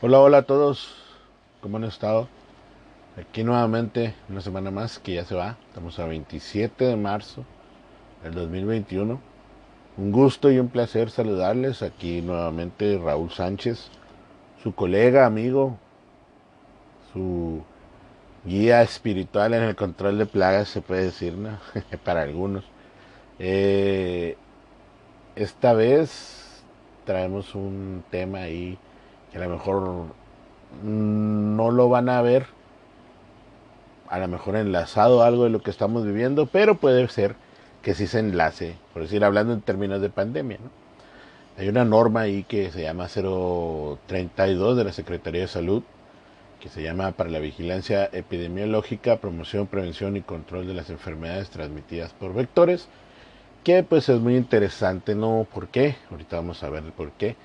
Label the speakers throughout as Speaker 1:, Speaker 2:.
Speaker 1: Hola, hola a todos. ¿Cómo han estado? Aquí nuevamente una semana más que ya se va. Estamos a 27 de marzo del 2021. Un gusto y un placer saludarles. Aquí nuevamente Raúl Sánchez, su colega, amigo, su guía espiritual en el control de plagas, se puede decir, ¿no? Para algunos. Eh, esta vez traemos un tema ahí a lo mejor no lo van a ver, a lo mejor enlazado algo de lo que estamos viviendo, pero puede ser que sí se enlace, por decir, hablando en términos de pandemia. Hay una norma ahí que se llama 032 de la Secretaría de Salud, que se llama para la vigilancia epidemiológica, promoción, prevención y control de las enfermedades transmitidas por vectores, que pues es muy interesante, ¿no? ¿Por qué? Ahorita vamos a ver el por qué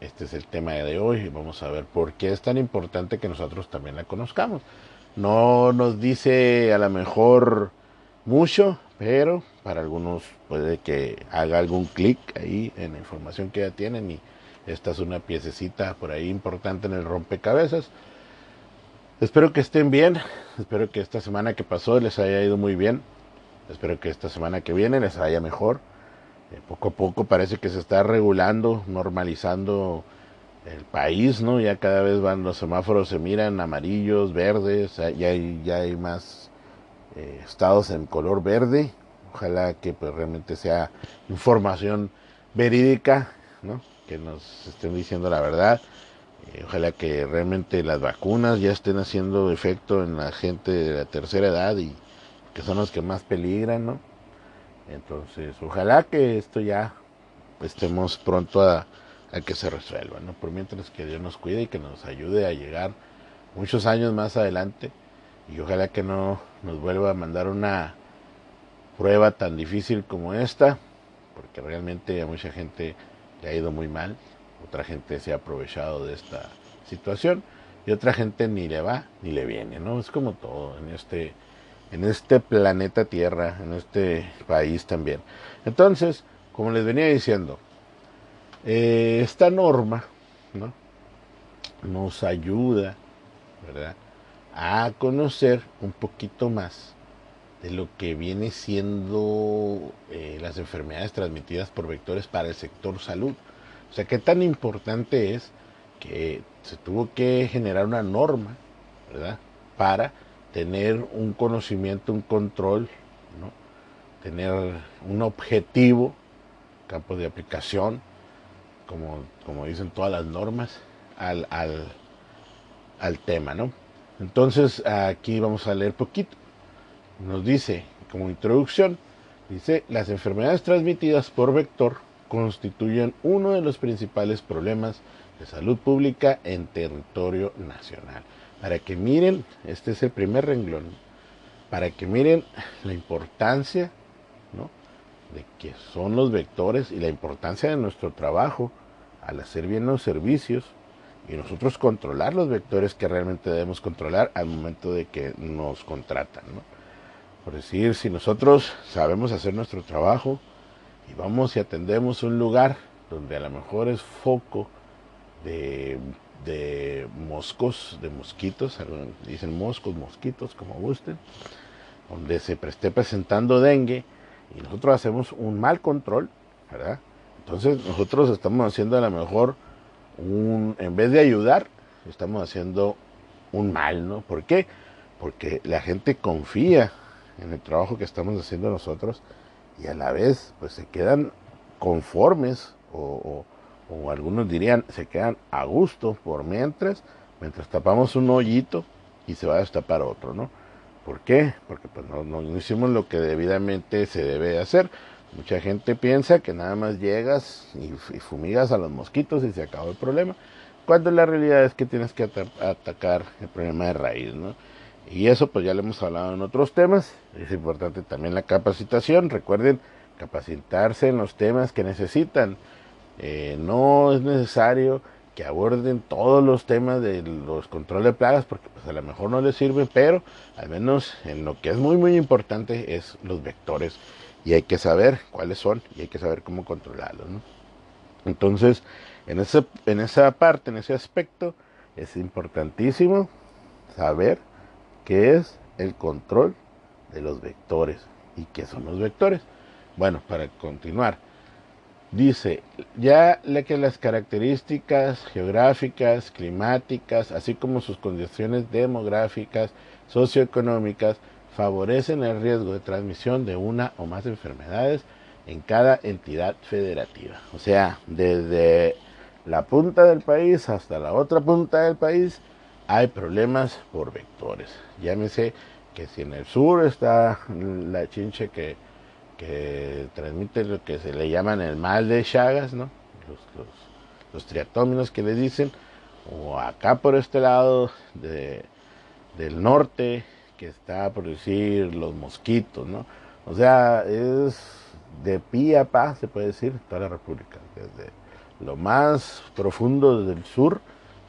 Speaker 1: este es el tema de hoy y vamos a ver por qué es tan importante que nosotros también la conozcamos. No nos dice a lo mejor mucho, pero para algunos puede que haga algún clic ahí en la información que ya tienen y esta es una piececita por ahí importante en el rompecabezas. Espero que estén bien, espero que esta semana que pasó les haya ido muy bien, espero que esta semana que viene les vaya mejor eh, poco a poco parece que se está regulando, normalizando el país, ¿no? Ya cada vez van los semáforos, se miran amarillos, verdes, ya hay, ya hay más eh, estados en color verde. Ojalá que pues realmente sea información verídica, ¿no? Que nos estén diciendo la verdad. Eh, ojalá que realmente las vacunas ya estén haciendo efecto en la gente de la tercera edad y que son los que más peligran, ¿no? Entonces, ojalá que esto ya estemos pronto a, que se resuelva, ¿no? Por mientras que Dios nos cuide y que nos ayude a llegar muchos años más adelante y ojalá que no nos vuelva a mandar una prueba tan difícil como esta, porque realmente a mucha gente le ha ido muy mal, otra gente se ha aprovechado de esta situación y otra gente ni le va ni le viene, ¿no? Es como todo en este en este planeta Tierra, en este país también. Entonces, como les venía diciendo, eh, esta norma ¿no? nos ayuda ¿verdad? a conocer un poquito más de lo que viene siendo eh, las enfermedades transmitidas por vectores para el sector salud. O sea, qué tan importante es que se tuvo que generar una norma, ¿verdad? Para tener un conocimiento, un control, tener un objetivo, campo de aplicación, como, como dicen todas las normas, al, al, al tema. ¿no? Entonces aquí vamos a leer poquito. Nos dice, como introducción, dice, las enfermedades transmitidas por vector constituyen uno de los principales problemas de salud pública en territorio nacional para que miren, este es el primer renglón, para que miren la importancia de que son los vectores y la importancia de nuestro trabajo al hacer bien los servicios y nosotros controlar los vectores que realmente debemos controlar al momento de que nos contratan. Por decir, si nosotros sabemos hacer nuestro trabajo y vamos y atendemos un lugar donde a lo mejor es foco de de moscos, de mosquitos, dicen moscos, mosquitos, como gusten, donde se esté presentando dengue y nosotros hacemos un mal control, ¿verdad? Entonces nosotros estamos haciendo a lo mejor un, en vez de ayudar, estamos haciendo un mal, ¿no? ¿Por qué? Porque la gente confía en el trabajo que estamos haciendo nosotros y a la vez pues se quedan conformes o o algunos dirían, se quedan a gusto por mientras, mientras tapamos un hoyito y se va a destapar otro, ¿no? ¿Por qué? Porque pues no, no, hicimos lo que debidamente se debe hacer. Mucha gente piensa que nada más llegas y, fumigas a los mosquitos y se acabó el problema, cuando la realidad es que tienes que atacar el problema de raíz, ¿no? Y eso pues ya lo hemos hablado en otros temas, es importante también la capacitación, recuerden capacitarse en los temas que necesitan, eh, no es necesario que aborden todos los temas de los controles de plagas porque pues a lo mejor no les sirve, pero al menos en lo que es muy muy importante es los vectores y hay que saber cuáles son y hay que saber cómo controlarlos. Entonces, en, ese, en esa parte, en ese aspecto, es importantísimo saber qué es el control de los vectores y qué son los vectores. Bueno, para continuar, dice ya que las características geográficas, climáticas, así como sus condiciones demográficas, socioeconómicas, favorecen el riesgo de transmisión de una o más enfermedades en cada entidad federativa. O sea, desde la punta del país hasta la otra punta del país hay problemas por vectores. Llámese que si en el sur está la chinche que, transmite lo que se le llaman el mal de Chagas. Los, los, triatóminos que le dicen, o acá por este lado de, del norte que está por decir los mosquitos, ¿no? O sea, es de pie a pa, se puede decir, toda la República, desde lo más profundo del sur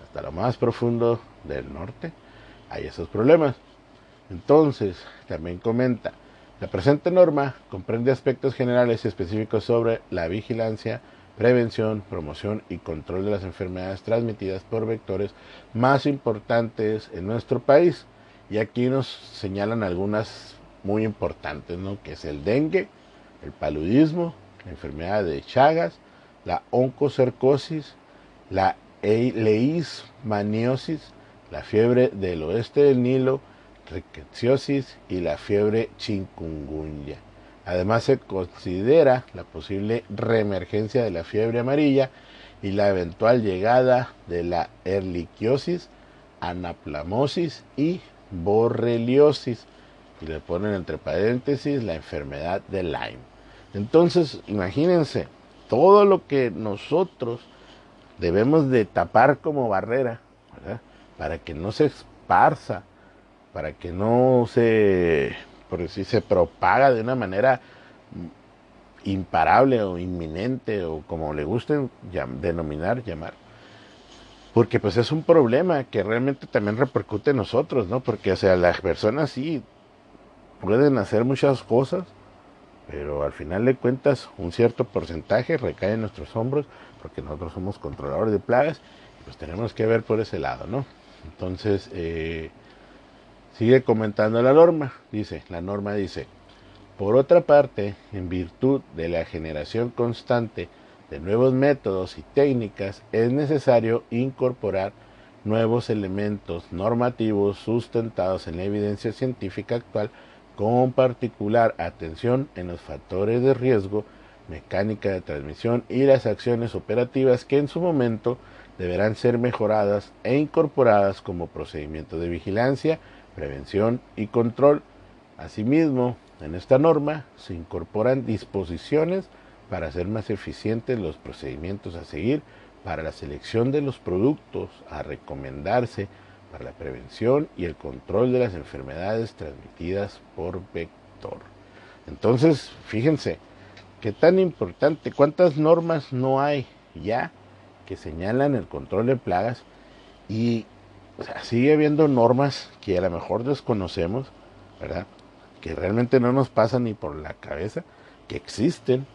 Speaker 1: hasta lo más profundo del norte, hay esos problemas. Entonces, también comenta, la presente norma comprende aspectos generales y específicos sobre la vigilancia, prevención, promoción y control de las enfermedades transmitidas por vectores más importantes en nuestro país. Y aquí nos señalan algunas muy importantes, ¿no? que es el dengue, el paludismo, la enfermedad de Chagas, la oncocercosis, la leishmaniosis, la fiebre del oeste del Nilo, y la fiebre chikungunya. Además se considera la posible reemergencia de la fiebre amarilla y la eventual llegada de la erliquiosis, anaplamosis y borreliosis. Y le ponen entre paréntesis la enfermedad de Lyme. Entonces, imagínense, todo lo que nosotros debemos de tapar como barrera, para que no se esparza, para que no se, por decir, se propaga de una manera imparable o inminente o como le gusten denominar, llamar. Porque pues es un problema que realmente también repercute en nosotros, ¿no? Porque o sea, las personas sí pueden hacer muchas cosas, pero al final de cuentas un cierto porcentaje recae en nuestros hombros porque nosotros somos controladores de plagas y pues tenemos que ver por ese lado, ¿no? Entonces, eh, sigue comentando la norma, dice, la norma dice, por otra parte, en virtud de la generación constante de nuevos métodos y técnicas, es necesario incorporar nuevos elementos normativos sustentados en la evidencia científica actual con particular atención en los factores de riesgo, mecánica de transmisión y las acciones operativas que en su momento deberán ser mejoradas e incorporadas como procedimiento de vigilancia, prevención y control. Asimismo, en esta norma se incorporan disposiciones para hacer más eficientes los procedimientos a seguir para la selección de los productos a recomendarse para la prevención y el control de las enfermedades transmitidas por vector. Entonces, fíjense, qué tan importante, cuántas normas no hay ya que señalan el control de plagas y sigue habiendo normas que a lo mejor desconocemos, ¿verdad? Que realmente no nos pasan ni por la cabeza, que existen,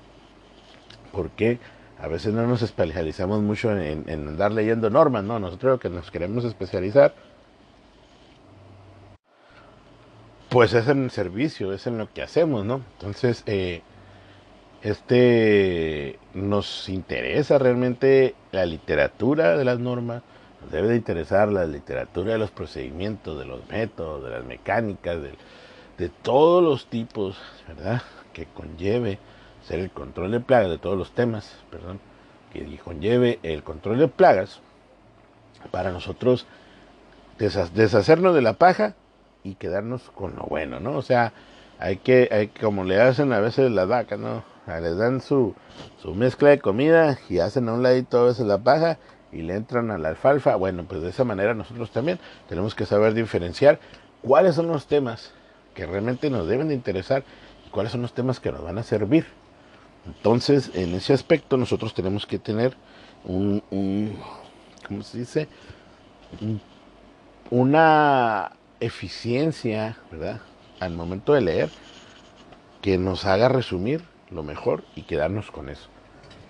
Speaker 1: porque a veces no nos especializamos mucho en, en andar leyendo normas, ¿no? Nosotros lo que nos queremos especializar pues es en el servicio, es en lo que hacemos, ¿no? Entonces, eh, este nos interesa realmente la literatura de las normas, debe de interesar la literatura de los procedimientos, de los métodos, de las mecánicas, de, todos los tipos, ¿verdad? Que conlleve ser el control de plagas, de todos los temas, perdón, que conlleve el control de plagas para nosotros deshacernos de la paja y quedarnos con lo bueno, ¿no? O sea, hay que, hay, como le hacen a veces las vacas, ¿no? Les dan su, su mezcla de comida y hacen a un ladito a veces la paja y le entran a la alfalfa. Bueno, pues de esa manera nosotros también tenemos que saber diferenciar cuáles son los temas que realmente nos deben de interesar y cuáles son los temas que nos van a servir. Entonces, en ese aspecto nosotros tenemos que tener un, un ¿cómo se dice? una eficiencia, ¿verdad? Al momento de leer, que nos haga resumir lo mejor y quedarnos con eso.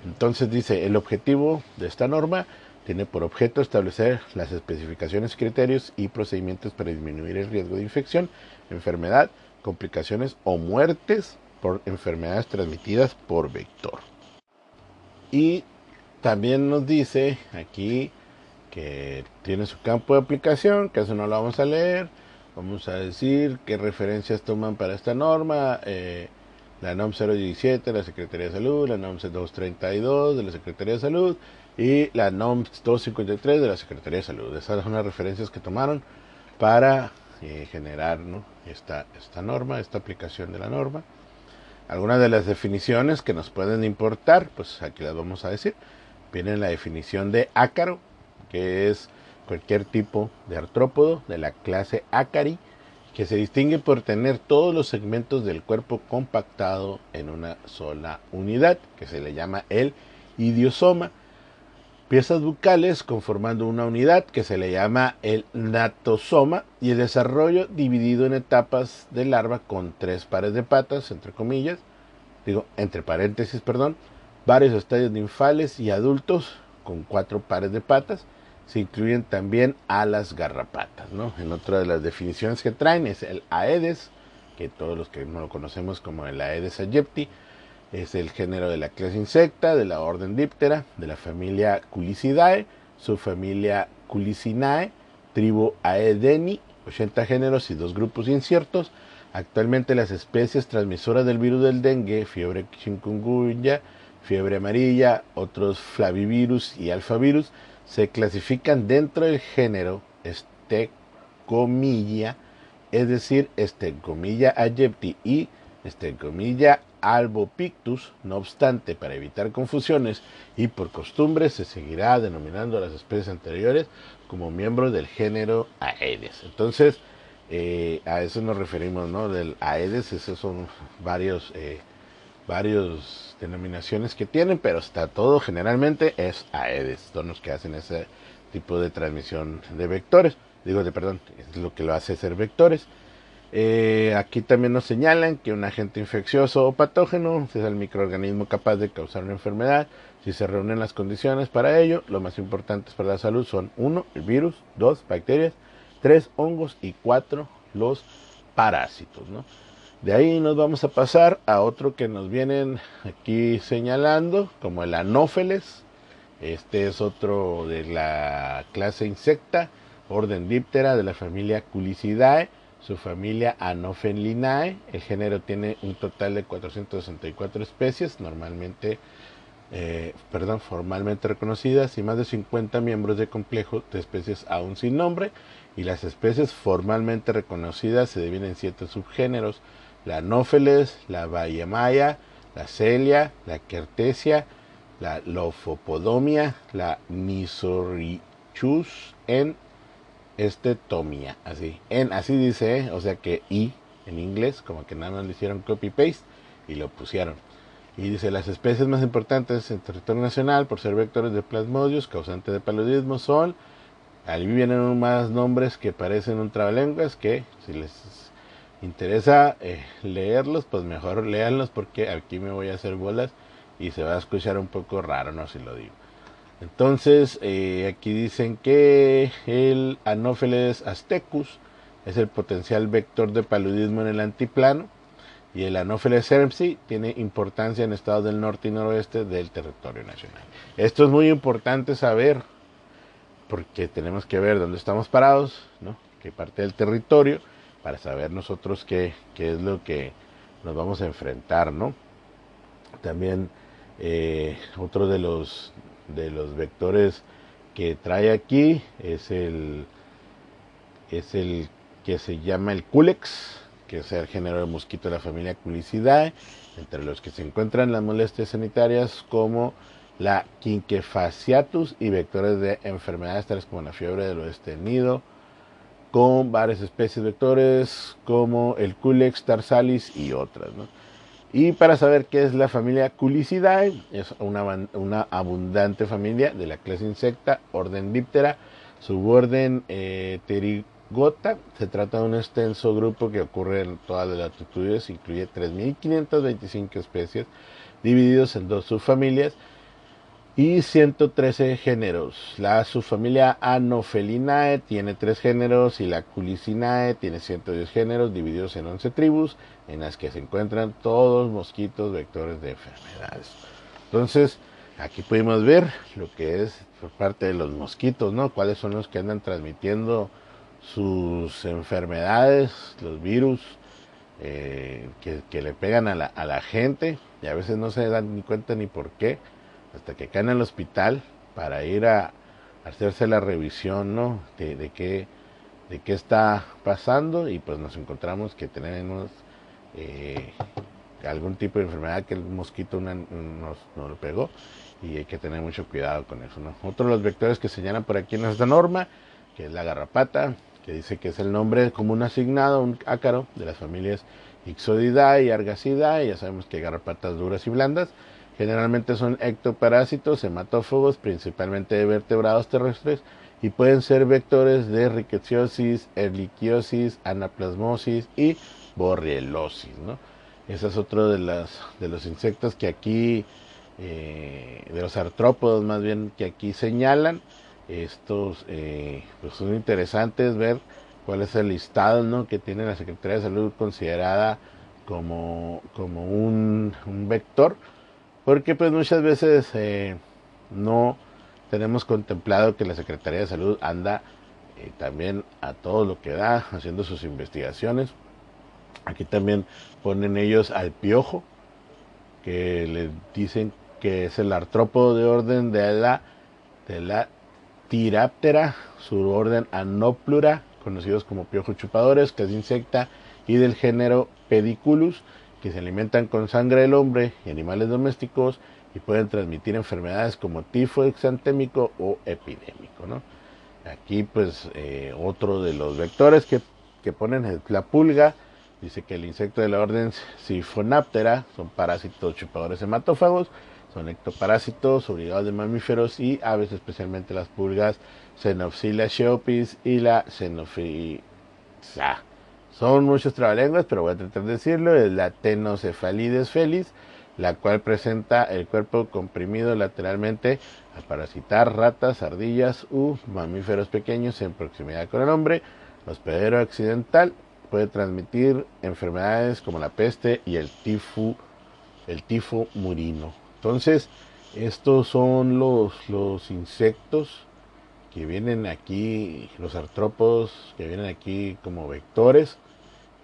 Speaker 1: Entonces dice, el objetivo de esta norma tiene por objeto establecer las especificaciones, criterios y procedimientos para disminuir el riesgo de infección, enfermedad, complicaciones o muertes por enfermedades transmitidas por vector. Y también nos dice aquí que tiene su campo de aplicación, que eso no lo vamos a leer. Vamos a decir qué referencias toman para esta norma. Eh, la NOM 017 de la Secretaría de Salud, la NOM 232 de la Secretaría de Salud y la NOM 253 de la Secretaría de Salud. Esas son las referencias que tomaron para eh, generar esta, esta norma, esta aplicación de la norma. Algunas de las definiciones que nos pueden importar, pues aquí las vamos a decir. Viene la definición de ácaro, que es cualquier tipo de artrópodo de la clase Acari que se distingue por tener todos los segmentos del cuerpo compactado en una sola unidad, que se le llama el idiosoma. Piezas bucales conformando una unidad que se le llama el natosoma y el desarrollo dividido en etapas de larva con tres pares de patas, entre comillas, digo, entre paréntesis, perdón, varios estadios ninfales y adultos con cuatro pares de patas, se incluyen también a las garrapatas. ¿no? En otra de las definiciones que traen es el Aedes, que todos los que no lo conocemos como el Aedes aegypti, es el género de la clase insecta, de la orden Diptera, de la familia Culicidae, subfamilia Culicinae, tribu Aedeni, 80 géneros y dos grupos inciertos. Actualmente las especies transmisoras del virus del dengue, fiebre chikungunya, fiebre amarilla, otros flavivirus y alfavirus, se clasifican dentro del género Stecomilla, es decir, Stecomilla aegypti y Stecomilla albopictus. No obstante, para evitar confusiones y por costumbre, se seguirá denominando a las especies anteriores como miembros del género Aedes. Entonces, eh, a eso nos referimos, ¿no? Del Aedes, esos son varios, eh, varios denominaciones que tienen, pero está todo generalmente es Aedes, son los que hacen ese tipo de transmisión de vectores. Digo, de perdón, es lo que lo hace ser vectores. Eh, aquí también nos señalan que un agente infeccioso o patógeno es el microorganismo capaz de causar una enfermedad. Si se reúnen las condiciones para ello, lo más importantes para la salud son 1. El virus, 2. Bacterias, 3. Hongos y 4. Los parásitos. ¿no? De ahí nos vamos a pasar a otro que nos vienen aquí señalando, como el anófeles. Este es otro de la clase insecta, orden díptera de la familia Culicidae, su familia Anophelinae. El género tiene un total de 464 especies, normalmente, eh, perdón, formalmente reconocidas y más de 50 miembros de complejo de especies aún sin nombre. Y las especies formalmente reconocidas se dividen en siete subgéneros la Anófeles, la Bayamaya, la Celia, la Quertesia, la Lofopodomia, la Misorichus en estetomia, así, en, así dice, ¿eh? o sea que I en inglés, como que nada más le hicieron copy paste y lo pusieron. Y dice, las especies más importantes en territorio nacional por ser vectores de plasmodios, causantes de paludismo, son, ahí vienen más nombres que parecen un trabalenguas, que si les interesa eh, leerlos, pues mejor léanlos porque aquí me voy a hacer bolas y se va a escuchar un poco raro, no si lo digo. Entonces, eh, aquí dicen que el Anopheles aztecus es el potencial vector de paludismo en el antiplano y el Anopheles cermsi tiene importancia en estados del norte y noroeste del territorio nacional. Esto es muy importante saber porque tenemos que ver dónde estamos parados, ¿no? qué parte del territorio para saber nosotros qué, es lo que nos vamos a enfrentar, ¿no? También eh, otro de los, de los vectores que trae aquí es el, es el que se llama el Culex, que es el género de mosquito de la familia Culicidae, entre los que se encuentran las molestias sanitarias como la Quinquefasciatus y vectores de enfermedades tales como la fiebre del oeste nido, con varias especies vectores como el Culex tarsalis y otras. Y para saber qué es la familia Culicidae, es una, una abundante familia de la clase insecta, orden Diptera, suborden eh, Terigota. Se trata de un extenso grupo que ocurre en todas las latitudes, incluye 3.525 especies divididos en dos subfamilias y 113 géneros. La subfamilia Anophelinae tiene 3 géneros y la Culicinae tiene 110 géneros divididos en 11 tribus en las que se encuentran todos mosquitos vectores de enfermedades. Entonces, aquí podemos ver lo que es por parte de los mosquitos, ¿no? Cuáles son los que andan transmitiendo sus enfermedades, los virus eh, que, le pegan a la, a la gente y a veces no se dan ni cuenta ni por qué hasta que caen al hospital para ir a hacerse la revisión, ¿no? De, qué, está pasando y pues nos encontramos que tenemos eh, algún tipo de enfermedad que el mosquito nos, nos, pegó y hay que tener mucho cuidado con eso, ¿no? Otro de los vectores que señalan por aquí en esta norma, que es la garrapata, que dice que es el nombre común asignado a un ácaro de las familias Ixodidae y Argacidae, ya sabemos que hay garrapatas duras y blandas, Generalmente son ectoparásitos, hematófagos, principalmente de vertebrados terrestres, y pueden ser vectores de riqueciosis, erliquiosis, anaplasmosis y borreliosis. ¿no? Ese es otro de, las, de los insectos que aquí, eh, de los artrópodos más bien, que aquí señalan. Estos eh, pues son interesantes ver cuál es el listado que tiene la Secretaría de Salud considerada como, como un vector porque pues muchas veces eh, no tenemos contemplado que la Secretaría de Salud anda eh, también a todo lo que da haciendo sus investigaciones. Aquí también ponen ellos al piojo, que le dicen que es el artrópodo de orden de la, de la Tiráptera, su orden Anoplura, conocidos como piojos chupadores, que es insecta, y del género Pediculus, que se alimentan con sangre del hombre y animales domésticos y pueden transmitir enfermedades como tifo exantémico o epidémico. ¿no? Aquí pues eh, otro de los vectores que, que ponen es la pulga. Dice que el insecto de la orden Siphonaptera son parásitos chupadores hematófagos, son ectoparásitos obligados de mamíferos y aves, especialmente las pulgas Xenopsila sheopis y la Xenophila son muchos trabalenguas, pero voy a tratar de decirlo. Es la tenocefalides felis, la cual presenta el cuerpo comprimido lateralmente al parasitar ratas, ardillas u mamíferos pequeños en proximidad con el hombre. Hospedero accidental puede transmitir enfermedades como la peste y el tifo, el tifo murino. Entonces, estos son los, los insectos que vienen aquí, los artrópodos que vienen aquí como vectores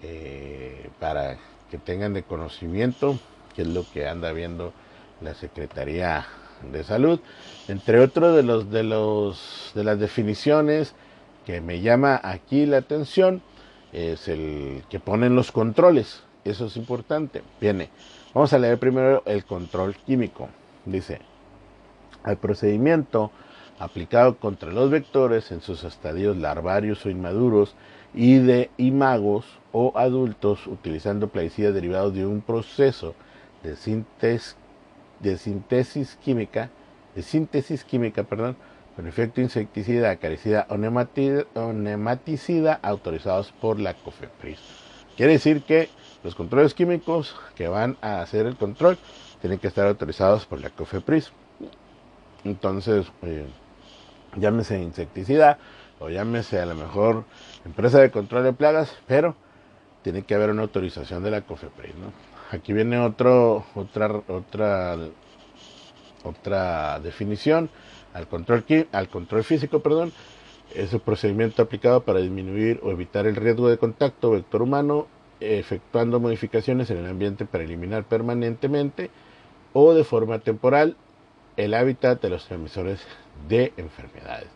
Speaker 1: eh, para que tengan de conocimiento qué es lo que anda viendo la Secretaría de Salud. Entre otros de los de los de las definiciones que me llama aquí la atención es el que ponen los controles. Eso es importante. Viene. Vamos a leer primero el control químico. Dice, al procedimiento aplicado contra los vectores en sus estadios larvarios o inmaduros y de imagos o adultos utilizando plaguicidas derivados de un proceso de síntesis, de síntesis química, de síntesis química, perdón, con efecto insecticida, acaricida o, nematicida autorizados por la COFEPRIS. Quiere decir que los controles químicos que van a hacer el control tienen que estar autorizados por la COFEPRIS. Entonces, eh, llámese insecticida o llámese a lo mejor empresa de control de plagas, pero tiene que haber una autorización de la COFEPRIS. ¿no? Aquí viene otro, otra, otra, otra definición al control, al control físico, perdón, es el procedimiento aplicado para disminuir o evitar el riesgo de contacto vector humano, efectuando modificaciones en el ambiente para eliminar permanentemente o de forma temporal el hábitat de los transmisores de enfermedades.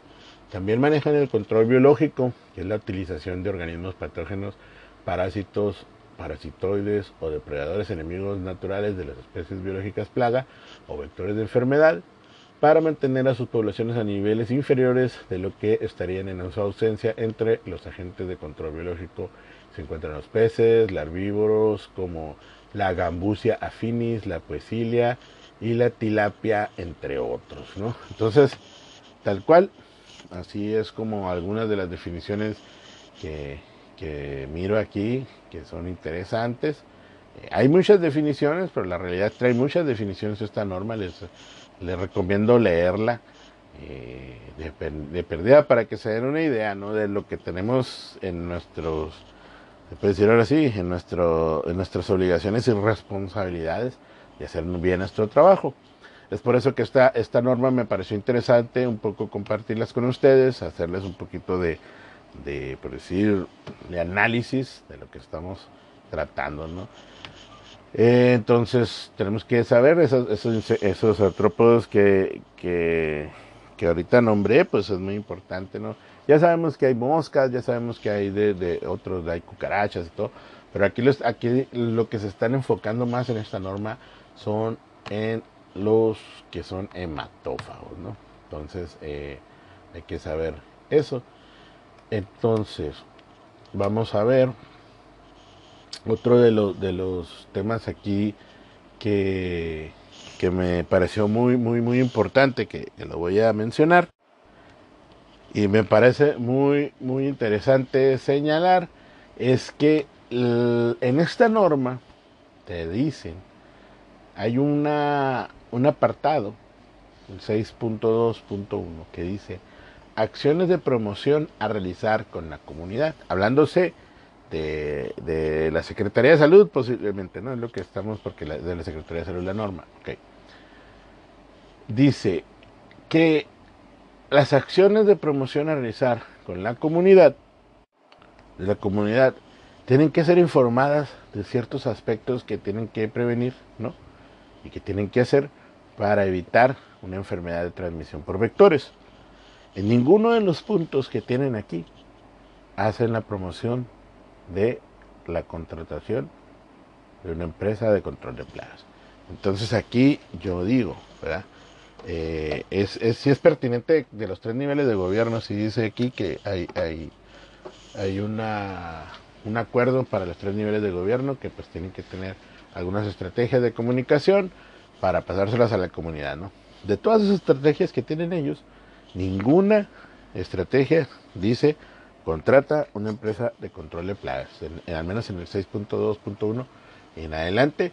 Speaker 1: También manejan el control biológico, que es la utilización de organismos patógenos, parásitos, parasitoides o depredadores enemigos naturales de las especies biológicas plaga o vectores de enfermedad para mantener a sus poblaciones a niveles inferiores de lo que estarían en su ausencia entre los agentes de control biológico. Se encuentran los peces, larvívoros como la gambusia afinis, la poesilia y la tilapia, entre otros. ¿no? Entonces, tal cual, Así es como algunas de las definiciones que, miro aquí, que son interesantes. Eh, hay muchas definiciones, pero la realidad trae muchas definiciones esta norma. Les les recomiendo leerla eh, de, perdida para que se den una idea ¿no? de lo que tenemos en nuestros, decir ahora sí, en, nuestro, en nuestras obligaciones y responsabilidades de hacer bien nuestro trabajo. Es por eso que esta, esta norma me pareció interesante, un poco compartirlas con ustedes, hacerles un poquito de, de por decir, de análisis de lo que estamos tratando, ¿no? Eh, entonces tenemos que saber esos, esos, esos artrópodos que, que, que, ahorita nombré, pues es muy importante, ¿no? Ya sabemos que hay moscas, ya sabemos que hay de, de otros, hay cucarachas y todo, pero aquí, los, aquí lo que se están enfocando más en esta norma son en los que son hematófagos, ¿no? Entonces eh, hay que saber eso. Entonces, vamos a ver otro de, los de los temas aquí que, que, me pareció muy, muy, muy importante, que, lo voy a mencionar, y me parece muy, muy interesante señalar, es que en esta norma te dicen, hay una, un apartado, el 6.2.1, que dice, acciones de promoción a realizar con la comunidad, hablándose de, la Secretaría de Salud, posiblemente, ¿no? Es lo que estamos, porque de la Secretaría de Salud la norma. Okay. Dice que las acciones de promoción a realizar con la comunidad, la comunidad, tienen que ser informadas de ciertos aspectos que tienen que prevenir, ¿no? Y que tienen que hacer para evitar una enfermedad de transmisión por vectores. En ninguno de los puntos que tienen aquí hacen la promoción de la contratación de una empresa de control de plagas. Entonces aquí yo digo, ¿verdad? Eh, es, es pertinente de los tres niveles de gobierno, si dice aquí que hay, hay, hay una, un acuerdo para los tres niveles de gobierno que pues tienen que tener algunas estrategias de comunicación para pasárselas a la comunidad, ¿no? De todas esas estrategias que tienen ellos, ninguna estrategia dice contrata una empresa de control de plagas, al menos en el 6.2.1 en adelante,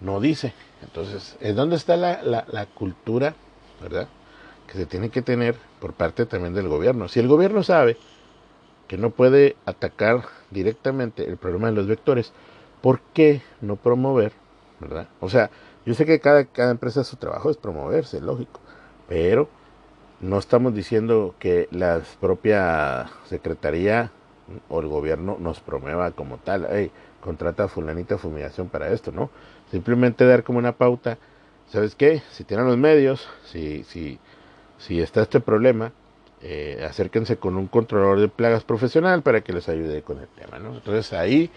Speaker 1: no dice. Entonces, ¿es dónde está la, la, cultura, verdad? Que se tiene que tener por parte también del gobierno. Si el gobierno sabe que no puede atacar directamente el problema de los vectores, ¿por qué no promover, verdad? O sea, yo sé que cada, cada empresa su trabajo es promoverse, lógico, pero no estamos diciendo que la propia secretaría o el gobierno nos promueva como tal, hey, contrata fulanita fumigación para esto, ¿no? Simplemente dar como una pauta, ¿sabes qué? Si tienen los medios, si, si, si está este problema, eh, acérquense con un controlador de plagas profesional para que les ayude con el tema, ¿no? Entonces ahí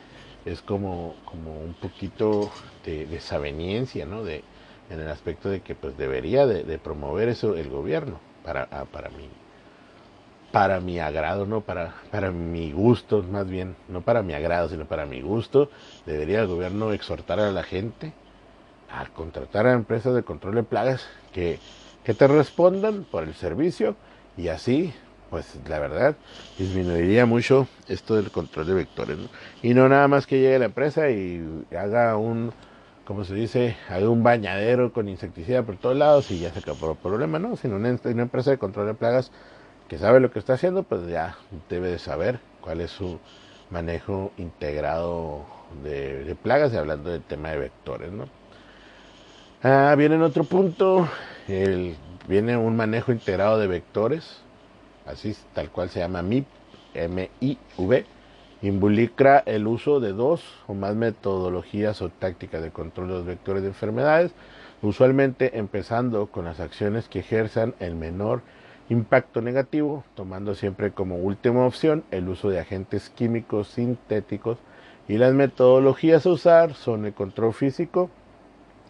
Speaker 1: es como, como un poquito de desaveniencia, ¿no? De, en el aspecto de que pues debería de promover eso el gobierno para, ah, para mí para mi agrado, no para, para mi gusto, más bien, no para mi agrado, sino para mi gusto, debería el gobierno exhortar a la gente a contratar a empresas de control de plagas que, que te respondan por el servicio y así, pues la verdad, disminuiría mucho esto del control de vectores. Y no nada más que llegue la empresa y haga un, como se dice, hay un bañadero con insecticida por todos lados y ya se acabó el problema, ¿no? Sino una, una, empresa de control de plagas que sabe lo que está haciendo, pues ya debe de saber cuál es su manejo integrado de, plagas, y hablando del tema de vectores, ¿no? Ah, viene en otro punto, el, viene un manejo integrado de vectores, así tal cual se llama MIP, M-I-V, Involucra el uso de dos o más metodologías o tácticas de control de los vectores de enfermedades, usualmente empezando con las acciones que ejerzan el menor impacto negativo, tomando siempre como última opción el uso de agentes químicos sintéticos. Y las metodologías a usar son el control físico,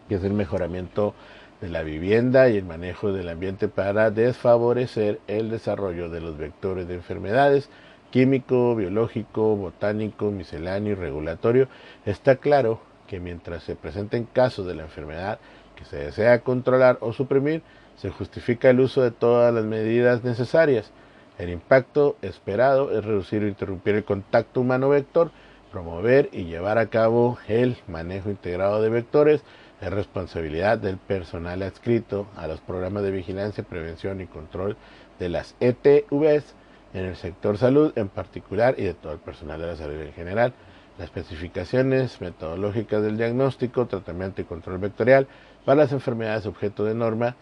Speaker 1: que es el mejoramiento de la vivienda y el manejo del ambiente para desfavorecer el desarrollo de los vectores de enfermedades, químico, biológico, botánico, misceláneo y regulatorio, está claro que mientras se presenten casos de la enfermedad que se desea controlar o suprimir, se justifica el uso de todas las medidas necesarias. El impacto esperado es reducir o interrumpir el contacto humano-vector, promover y llevar a cabo el manejo integrado de vectores, es responsabilidad del personal adscrito a los programas de vigilancia, prevención y control de las ETVs en el sector salud en particular y de todo el personal de la salud en general. Las especificaciones metodológicas del diagnóstico, tratamiento y control vectorial para las enfermedades objeto de norma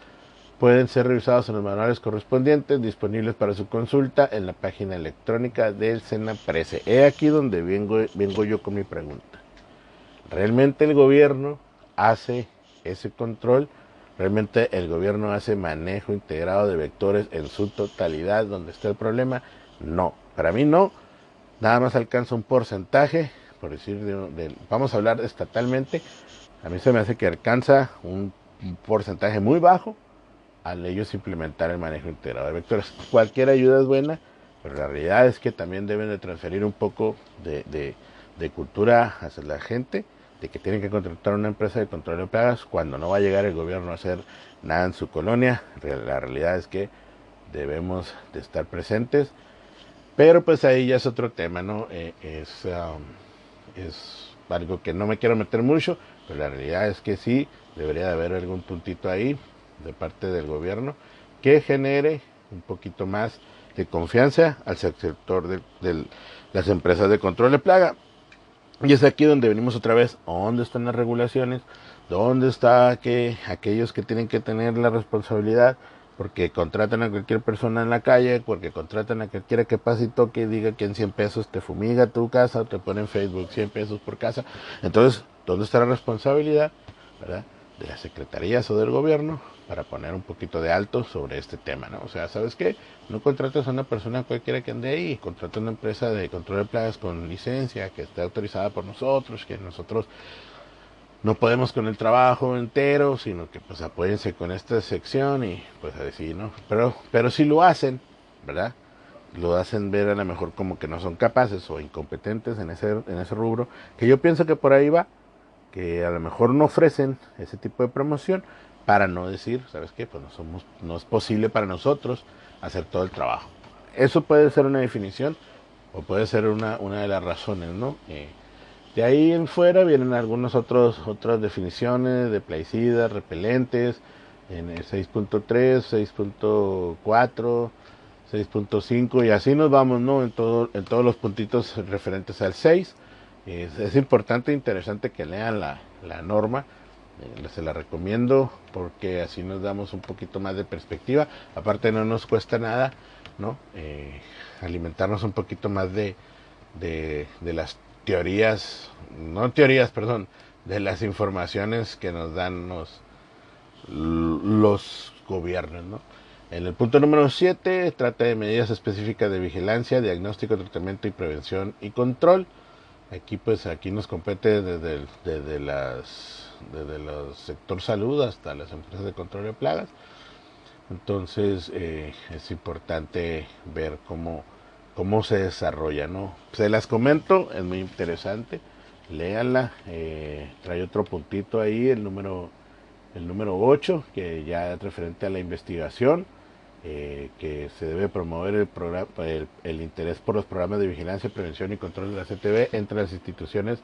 Speaker 1: pueden ser revisados en los manuales correspondientes disponibles para su consulta en la página electrónica del SENAPRESE. He aquí donde vengo, vengo yo con mi pregunta. ¿Realmente el gobierno hace ese control? ¿Realmente el gobierno hace manejo integrado de vectores en su totalidad donde está el problema? No, para mí no. Nada más alcanza un porcentaje, por decir, de, vamos a hablar estatalmente. A mí se me hace que alcanza un porcentaje muy bajo al ellos implementar el manejo integrado de vectores. Cualquier ayuda es buena, pero la realidad es que también deben de transferir un poco de, de cultura hacia la gente de que tienen que contratar una empresa de control de plagas cuando no va a llegar el gobierno a hacer nada en su colonia. La realidad es que debemos de estar presentes. Pero pues ahí ya es otro tema, ¿no? Eh, es, um, es algo que no me quiero meter mucho, pero la realidad es que sí, debería de haber algún puntito ahí de parte del gobierno que genere un poquito más de confianza al sector de las empresas de control de plaga. Y es aquí donde venimos otra vez, ¿dónde están las regulaciones? ¿Dónde está que aquellos que tienen que tener la responsabilidad? Porque contratan a cualquier persona en la calle, porque contratan a cualquiera que pase y toque y diga que en 100 pesos te fumiga tu casa o te pone en Facebook 100 pesos por casa. Entonces, ¿dónde está la responsabilidad? ¿Verdad? De las secretarías o del gobierno para poner un poquito de alto sobre este tema, ¿no? O sea, ¿sabes qué? No contrates a una persona cualquiera que ande ahí, contrata a una empresa de control de plagas con licencia, que esté autorizada por nosotros, que nosotros no podemos con el trabajo entero, sino que pues apóyense con esta sección y pues así, ¿no? Pero, pero si lo hacen, ¿verdad? Lo hacen ver a lo mejor como que no son capaces o incompetentes en ese, en ese rubro, que yo pienso que por ahí va, que a lo mejor no ofrecen ese tipo de promoción, para no decir, ¿sabes qué? Pues no, somos, no es posible para nosotros hacer todo el trabajo. Eso puede ser una definición o puede ser una, una de las razones, ¿no? Eh, de ahí en fuera vienen algunas otros, otras definiciones de plaicidas, repelentes, en el 6.3, 6.4, 6.5 y así nos vamos, ¿no? En, todo, en todos los puntitos referentes al 6. Es, es importante e interesante que lean la, la norma eh, se la recomiendo porque así nos damos un poquito más de perspectiva. Aparte no nos cuesta nada, ¿no? Eh, alimentarnos un poquito más de, de, las teorías, no teorías, perdón, de las informaciones que nos dan los, los gobiernos, ¿no? En el punto número 7 trata de medidas específicas de vigilancia, diagnóstico, tratamiento y prevención y control. Aquí pues aquí nos compete desde, desde las desde el sector salud hasta las empresas de control de plagas. Entonces eh, es importante ver cómo, cómo se desarrolla, ¿no? Se las comento, es muy interesante, léanla, eh, trae otro puntito ahí, el número, el número 8, que ya es referente a la investigación, eh, que se debe promover el, programa, el, el, interés por los programas de vigilancia, prevención y control de la CTV entre las instituciones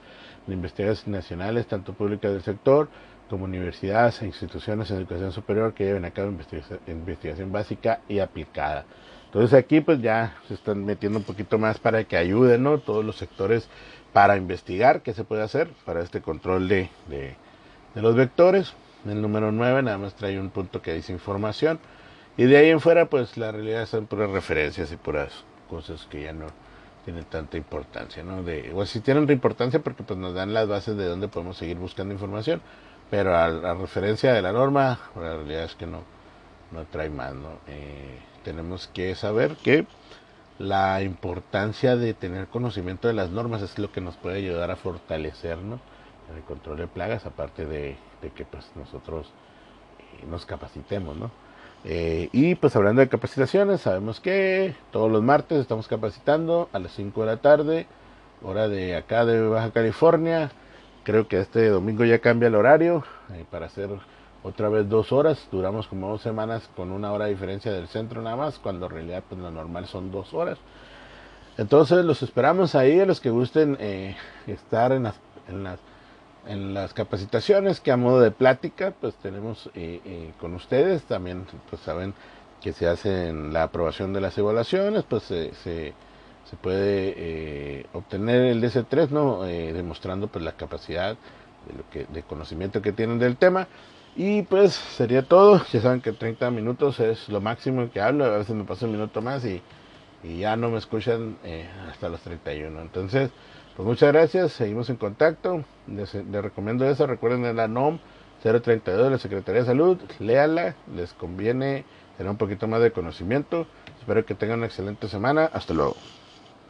Speaker 1: de investigaciones nacionales, tanto públicas del sector como universidades e instituciones de educación superior que lleven a cabo investigación, investigación básica y aplicada. Entonces aquí pues ya se están metiendo un poquito más para que ayuden ¿no? todos los sectores para investigar qué se puede hacer para este control de, de, de los vectores. El número 9 nada más trae un punto que dice información. Y de ahí en fuera pues la realidad son puras referencias y puras cosas que ya no, tiene tanta importancia, ¿no? De, o si tienen importancia porque pues nos dan las bases de dónde podemos seguir buscando información, pero a la referencia de la norma, la realidad es que no, no trae más, ¿no? Eh, tenemos que saber que la importancia de tener conocimiento de las normas es lo que nos puede ayudar a fortalecernos en el control de plagas, aparte de, de que pues nosotros eh, nos capacitemos, ¿no? Eh, y pues hablando de capacitaciones, sabemos que todos los martes estamos capacitando a las 5 de la tarde, hora de acá de Baja California. Creo que este domingo ya cambia el horario eh, para hacer otra vez dos horas. Duramos como dos semanas con una hora de diferencia del centro nada más, cuando en realidad pues lo normal son dos horas. Entonces los esperamos ahí, a los que gusten eh, estar en en las en las capacitaciones que a modo de plática pues tenemos eh, eh, con ustedes. También pues saben que se hacen la aprobación de las evaluaciones pues se, se, puede eh, obtener el DC3 no demostrando pues la capacidad de lo que de conocimiento que tienen del tema. Y pues sería todo. Ya saben que 30 minutos es lo máximo que hablo. A veces me paso un minuto más y, y ya no me escuchan hasta los 31 entonces pues muchas gracias, seguimos en contacto. Les, recomiendo eso, recuerden la NOM 032 de la Secretaría de Salud, léala, les conviene tener un poquito más de conocimiento. Espero que tengan una excelente semana. Hasta luego.